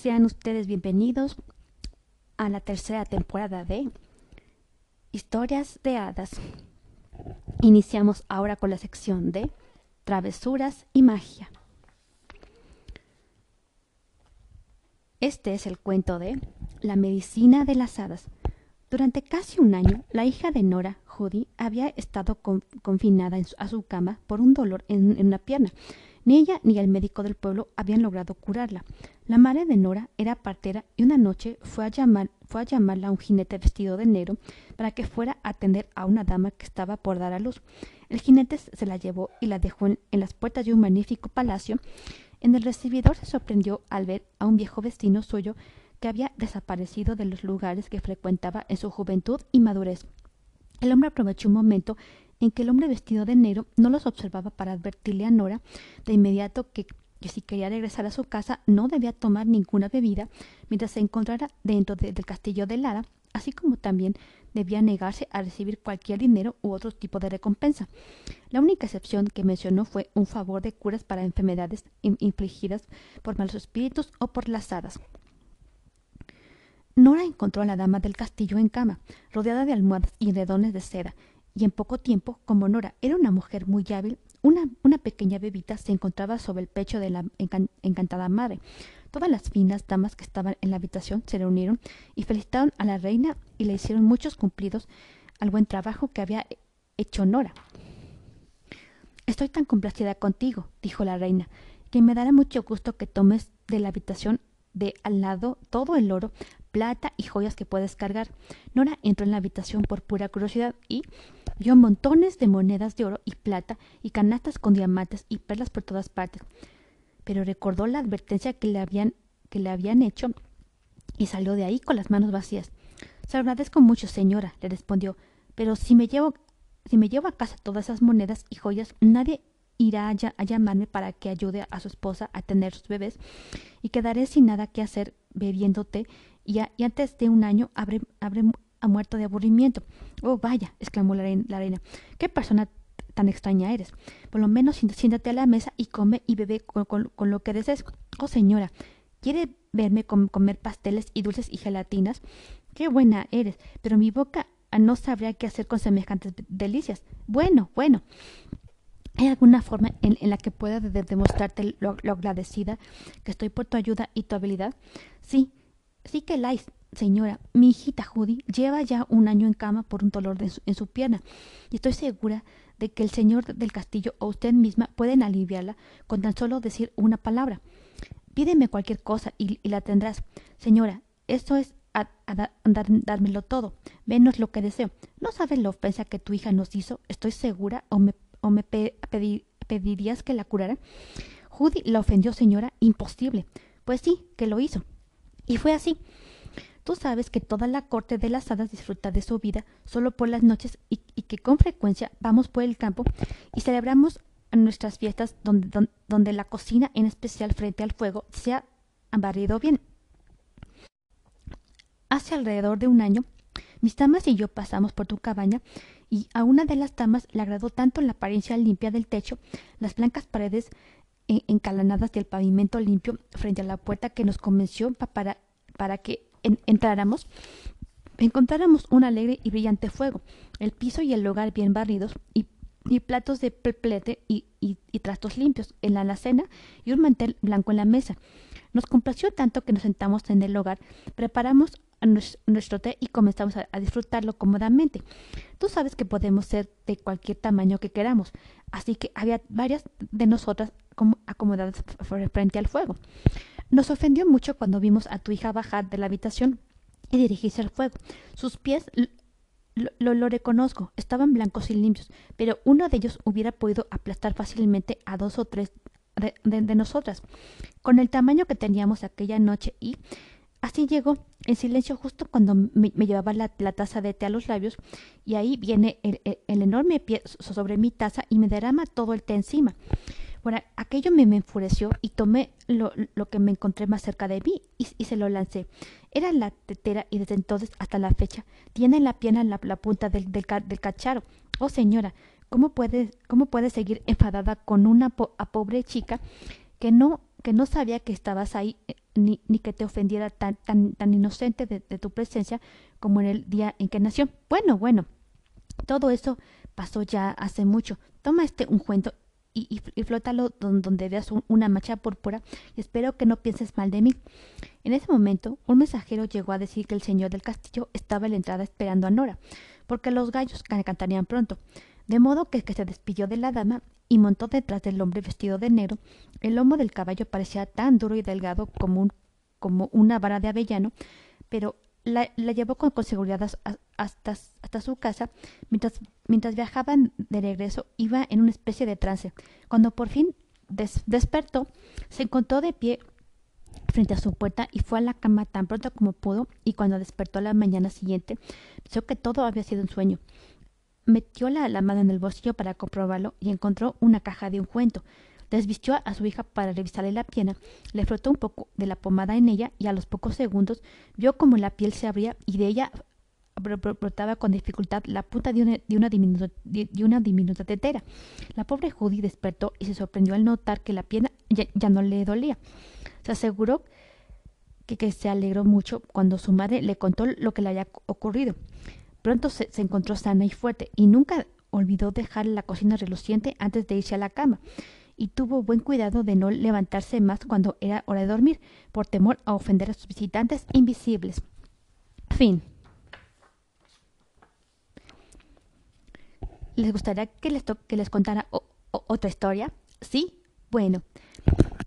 Sean ustedes bienvenidos a la tercera temporada de Historias de Hadas. Iniciamos ahora con la sección de Travesuras y Magia. Este es el cuento de La medicina de las hadas. Durante casi un año, la hija de Nora, Judy, había estado confinada a su cama por un dolor en una pierna ni ella ni el médico del pueblo habían logrado curarla. La madre de Nora era partera y una noche fue a, llamar, fue a llamarla a un jinete vestido de negro para que fuera a atender a una dama que estaba por dar a luz. El jinete se la llevó y la dejó en, las puertas de un magnífico palacio. En el recibidor se sorprendió al ver a un viejo vecino suyo que había desaparecido de los lugares que frecuentaba en su juventud y madurez. El hombre aprovechó un momento en que el hombre vestido de negro no los observaba para advertirle a Nora de inmediato que, si quería regresar a su casa no debía tomar ninguna bebida mientras se encontrara dentro del castillo de Lara, así como también debía negarse a recibir cualquier dinero u otro tipo de recompensa. La única excepción que mencionó fue un favor de curas para enfermedades infligidas por malos espíritus o por las hadas. Nora encontró a la dama del castillo en cama, rodeada de almohadas y redones de seda, y en poco tiempo, como Nora era una mujer muy hábil, una, pequeña bebita se encontraba sobre el pecho de la encantada madre. Todas las finas damas que estaban en la habitación se reunieron y felicitaron a la reina y le hicieron muchos cumplidos al buen trabajo que había hecho Nora. Estoy tan complacida contigo, dijo la reina, que me dará mucho gusto que tomes de la habitación de al lado todo el oro, plata y joyas que puedes cargar. Nora entró en la habitación por pura curiosidad y vio montones de monedas de oro y plata y canastas con diamantes y perlas por todas partes. Pero recordó la advertencia que le habían, que le habían hecho y salió de ahí con las manos vacías. Se agradezco mucho, señora, le respondió, pero si me llevo, si me llevo a casa todas esas monedas y joyas, nadie irá a, a llamarme para que ayude a su esposa a tener sus bebés y quedaré sin nada que hacer bebiendo té y, antes de un año habré, habré ha muerto de aburrimiento. Oh, vaya, exclamó la reina. ¿Qué persona tan extraña eres? Por lo menos siéntate a la mesa y come y bebe con, lo que desees. Oh, señora, ¿quiere verme comer pasteles y dulces y gelatinas? Qué buena eres, pero mi boca no sabría qué hacer con semejantes delicias. Bueno, bueno. ¿Hay alguna forma en, la que pueda demostrarte lo, lo, agradecida que estoy por tu ayuda y tu habilidad? Sí, sí que la Señora, mi hijita Judy lleva ya un año en cama por un dolor en su pierna y estoy segura de que el señor del castillo o usted misma pueden aliviarla con tan solo decir una palabra. Pídeme cualquier cosa y, la tendrás. Señora, esto es a, dármelo todo, menos lo que deseo. ¿No sabes la ofensa que tu hija nos hizo? Estoy segura o me, o me pedirías que la curara. Judy la ofendió, señora. Imposible. Pues sí, que lo hizo. Y fue así. Tú sabes que toda la corte de las hadas disfruta de su vida solo por las noches y, que con frecuencia vamos por el campo y celebramos nuestras fiestas donde, donde, la cocina, en especial frente al fuego, se ha barrido bien. Hace alrededor de un año, mis tamas y yo pasamos por tu cabaña y a una de las tamas le agradó tanto la apariencia limpia del techo, las blancas paredes encalanadas y el pavimento limpio frente a la puerta que nos convenció para, para que entráramos, encontráramos un alegre y brillante fuego, el piso y el hogar bien barridos y, platos de plete y, trastos limpios en la alacena y un mantel blanco en la mesa. Nos complació tanto que nos sentamos en el hogar, preparamos nuestro té y comenzamos a, disfrutarlo cómodamente. Tú sabes que podemos ser de cualquier tamaño que queramos, así que había varias de nosotras acomodadas frente al fuego. Nos ofendió mucho cuando vimos a tu hija bajar de la habitación y dirigirse al fuego. Sus pies lo, lo, reconozco, estaban blancos y limpios, pero uno de ellos hubiera podido aplastar fácilmente a dos o tres de, nosotras, con el tamaño que teníamos aquella noche y así llegó en silencio justo cuando me, llevaba la, taza de té a los labios y ahí viene el, el enorme pie sobre mi taza y me derrama todo el té encima. Bueno, aquello me, enfureció y tomé lo, que me encontré más cerca de mí y, se lo lancé. Era la tetera y desde entonces hasta la fecha tiene en la pierna la, punta del, del, cacharo. Oh señora, ¿cómo puede, cómo seguir enfadada con una pobre chica que no que no sabía que estabas ahí eh, ni, que te ofendiera tan, tan, tan inocente de, tu presencia como en el día en que nació. Bueno, bueno, todo eso pasó ya hace mucho. Toma este ungüento y, flótalo donde, veas una mancha púrpura y espero que no pienses mal de mí. En ese momento, un mensajero llegó a decir que el señor del castillo estaba en la entrada esperando a Nora, porque los gallos cantarían pronto. De modo que, se despidió de la dama y montó detrás del hombre vestido de negro. El lomo del caballo parecía tan duro y delgado como, un, como una vara de avellano, pero la, llevó con, seguridad hasta, su casa. Mientras, mientras viajaban de regreso, iba en una especie de trance. Cuando por fin despertó, se encontró de pie frente a su puerta y fue a la cama tan pronto como pudo y cuando despertó la mañana siguiente pensó que todo había sido un sueño. Metió la, la mano en el bolsillo para comprobarlo y encontró una caja de ungüento. Desvistió a su hija para revisarle la pierna, le frotó un poco de la pomada en ella y a los pocos segundos vio como la piel se abría y de ella brotaba con dificultad la punta de una, diminuta, de, tetera. La pobre Judy despertó y se sorprendió al notar que la pierna ya, no le dolía. Se aseguró que, se alegró mucho cuando su madre le contó lo que le había ocurrido. Pronto se encontró sana y fuerte y nunca olvidó dejar la cocina reluciente antes de irse a la cama y tuvo buen cuidado de no levantarse más cuando era hora de dormir, por temor a ofender a sus visitantes invisibles. Fin. ¿Les gustaría que les, que les contara otra historia? ¿Sí? Bueno,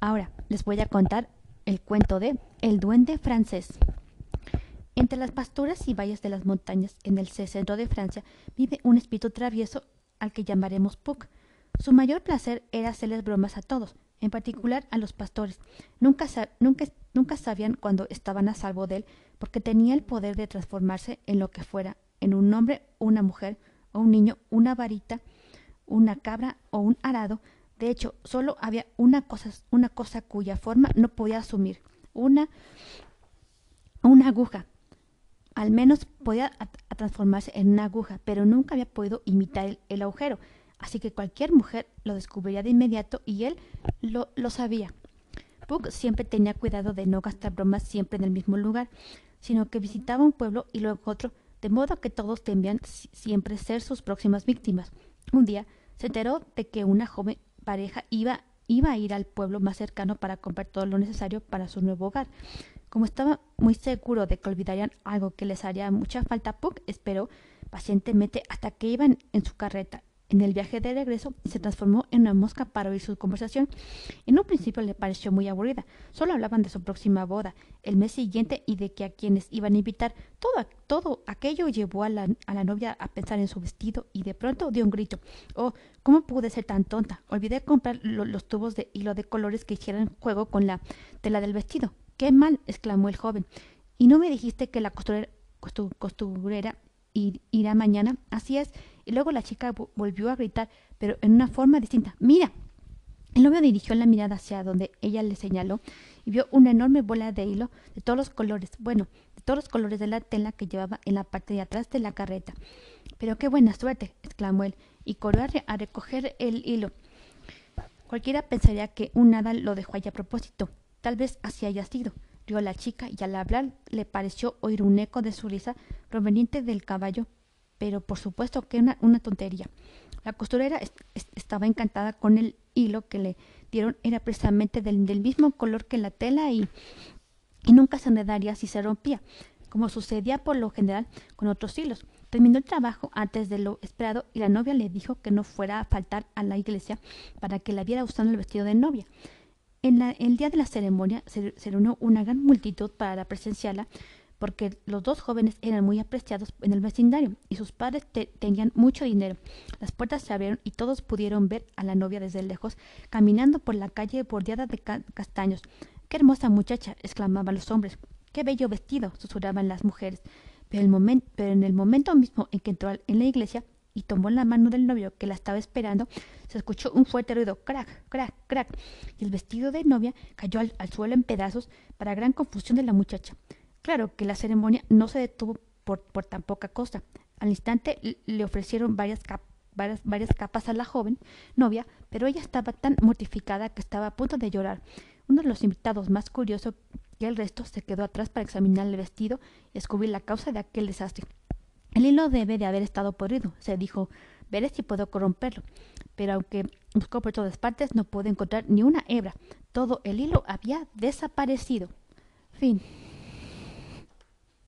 ahora les voy a contar el cuento de El duende francés. Entre las pasturas y valles de las montañas en el centro de Francia vive un espíritu travieso al que llamaremos Puck. Su mayor placer era hacerles bromas a todos, en particular a los pastores. Nunca, nunca, nunca sabían cuando estaban a salvo de él, porque tenía el poder de transformarse en lo que fuera, en un hombre, una mujer, o un niño, una varita, una cabra o un arado. De hecho, solo había una cosa, una cosa cuya forma no podía asumir, una, una aguja. Al menos podía transformarse en una aguja, pero nunca había podido imitar el agujero así que cualquier mujer lo descubriría de inmediato y él lo, lo sabía. Puck siempre tenía cuidado de no gastar bromas siempre en el mismo lugar, sino que visitaba un pueblo y luego otro, de modo que todos temían siempre ser sus próximas víctimas. Un día se enteró de que una joven pareja iba, iba a ir al pueblo más cercano para comprar todo lo necesario para su nuevo hogar. Como estaba muy seguro de que olvidarían algo que les haría mucha falta, Puck esperó pacientemente hasta que iban en su carreta en el viaje de regreso se transformó en una mosca para oír su conversación. En un principio le pareció muy aburrida. Solo hablaban de su próxima boda, el mes siguiente y de que a quienes iban a invitar. Todo, todo aquello llevó a la, a la novia a pensar en su vestido y de pronto dio un grito. Oh, ¿cómo pude ser tan tonta? Olvidé comprar los tubos de hilo de colores que hicieran juego con la tela del vestido. ¡Qué mal! exclamó el joven. ¿Y no me dijiste que la costurera, costurera irá mañana? Así es y luego la chica volvió a gritar, pero en una forma distinta. ¡Mira! El novio dirigió la mirada hacia donde ella le señaló y vio una enorme bola de hilo de todos los colores, bueno, de todos los colores de la tela que llevaba en la parte de atrás de la carreta. Pero qué buena suerte, exclamó él, y corrió a, recoger el hilo. Cualquiera pensaría que un hada lo dejó allí a propósito. Tal vez así haya sido. Rió la chica y al hablar le pareció oír un eco de su risa proveniente del caballo pero por supuesto que una, una tontería. La costurera estaba encantada con el hilo que le dieron, era precisamente del, mismo color que la tela y, y nunca se enredaría si se rompía, como sucedía por lo general con otros hilos. Terminó el trabajo antes de lo esperado y la novia le dijo que no fuera a faltar a la iglesia para que la viera usando el vestido de novia. En el día de la ceremonia se, se reunió una gran multitud para presenciarla, porque los dos jóvenes eran muy apreciados en el vecindario y sus padres tenían mucho dinero. Las puertas se abrieron y todos pudieron ver a la novia desde lejos caminando por la calle bordeada de castaños. ¡Qué hermosa muchacha! exclamaban los hombres. ¡Qué bello vestido! susurraban las mujeres. Pero, en el momento mismo en que entró en la iglesia y tomó la mano del novio que la estaba esperando, se escuchó un fuerte ruido, crack, crack, crack, y el vestido de novia cayó al suelo en pedazos para gran confusión de la muchacha. Claro que la ceremonia no se detuvo por, tan poca cosa. Al instante le ofrecieron varias, varias, capas a la joven novia, pero ella estaba tan mortificada que estaba a punto de llorar. Uno de los invitados más curioso que el resto se quedó atrás para examinar el vestido y descubrir la causa de aquel desastre. El hilo debe de haber estado podrido, se dijo. Veré si puedo corromperlo. Pero aunque buscó por todas partes, no pudo encontrar ni una hebra. Todo el hilo había desaparecido. Fin.